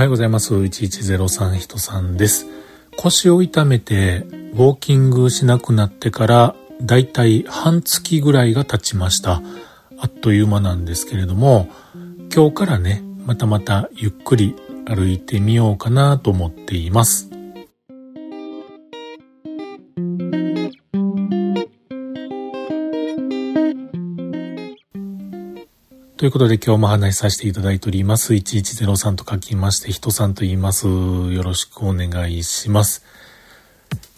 おはようございます。1103人さんです。腰を痛めてウォーキングしなくなってからだいたい半月ぐらいが経ちました。あっという間なんですけれども、今日からね、またまたゆっくり歩いてみようかなと思っています。ということで今日も話しさせていただいております。1103と書きまして、人さんと言います。よろしくお願いします。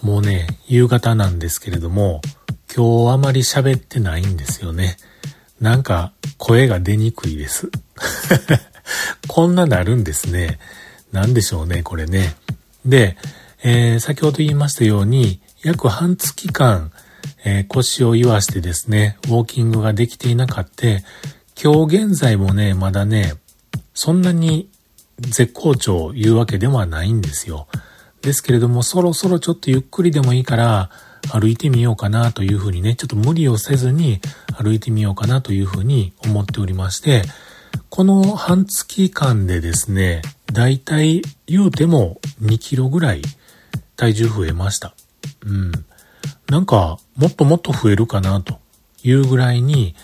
もうね、夕方なんですけれども、今日あまり喋ってないんですよね。なんか声が出にくいです。こんななるんですね。なんでしょうね、これね。で、えー、先ほど言いましたように、約半月間、えー、腰を言わしてですね、ウォーキングができていなかった、今日現在もね、まだね、そんなに絶好調言うわけではないんですよ。ですけれども、そろそろちょっとゆっくりでもいいから歩いてみようかなというふうにね、ちょっと無理をせずに歩いてみようかなというふうに思っておりまして、この半月間でですね、だいたい言うても2キロぐらい体重増えました。うん。なんか、もっともっと増えるかなというぐらいに、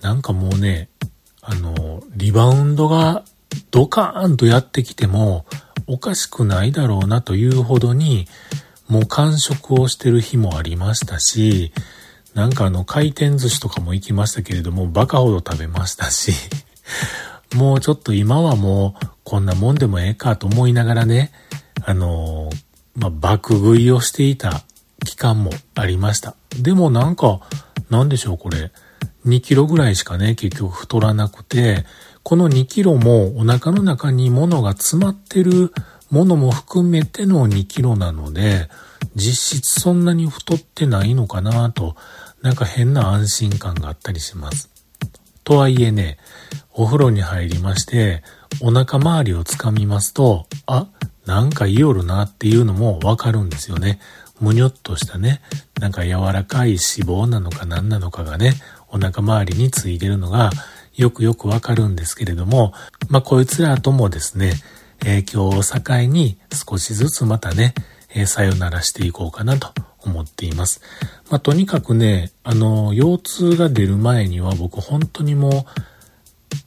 なんかもうね、あの、リバウンドがドカーンとやってきてもおかしくないだろうなというほどに、もう完食をしてる日もありましたし、なんかあの回転寿司とかも行きましたけれども、バカほど食べましたし、もうちょっと今はもうこんなもんでもええかと思いながらね、あのまあ、爆食いをしていた期間もありました。でもなんか、なんでしょうこれ。2キロぐらいしかね、結局太らなくて、この2キロもお腹の中に物が詰まってるものも含めての2キロなので、実質そんなに太ってないのかなと、なんか変な安心感があったりします。とはいえね、お風呂に入りまして、お腹周りをつかみますと、あ、なんかいよるなっていうのもわかるんですよね。むにょっとしたね、なんか柔らかい脂肪なのか何なのかがね、お腹周りについてるのがよくよくわかるんですけれども、まあ、こいつらともですね、え、今日を境に少しずつまたね、え、さよならしていこうかなと思っています。まあ、とにかくね、あの、腰痛が出る前には僕本当にもう、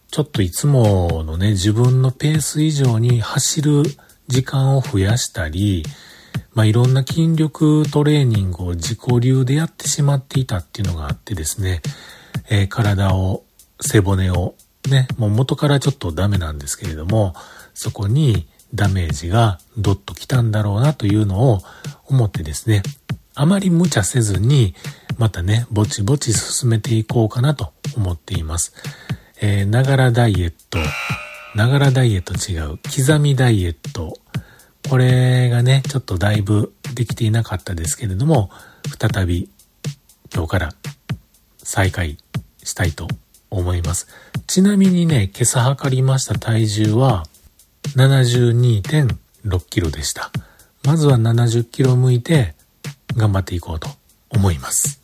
ちょっといつものね、自分のペース以上に走る時間を増やしたり、まあ、いろんな筋力トレーニングを自己流でやってしまっていたっていうのがあってですね、えー、体を、背骨を、ね、もう元からちょっとダメなんですけれども、そこにダメージがドッと来たんだろうなというのを思ってですね、あまり無茶せずに、またね、ぼちぼち進めていこうかなと思っています。えー、ながらダイエット、ながらダイエット違う、刻みダイエット、これがね、ちょっとだいぶできていなかったですけれども、再び今日から再開したいと思います。ちなみにね、今朝測りました体重は72.6キロでした。まずは70キロ向いて頑張っていこうと思います。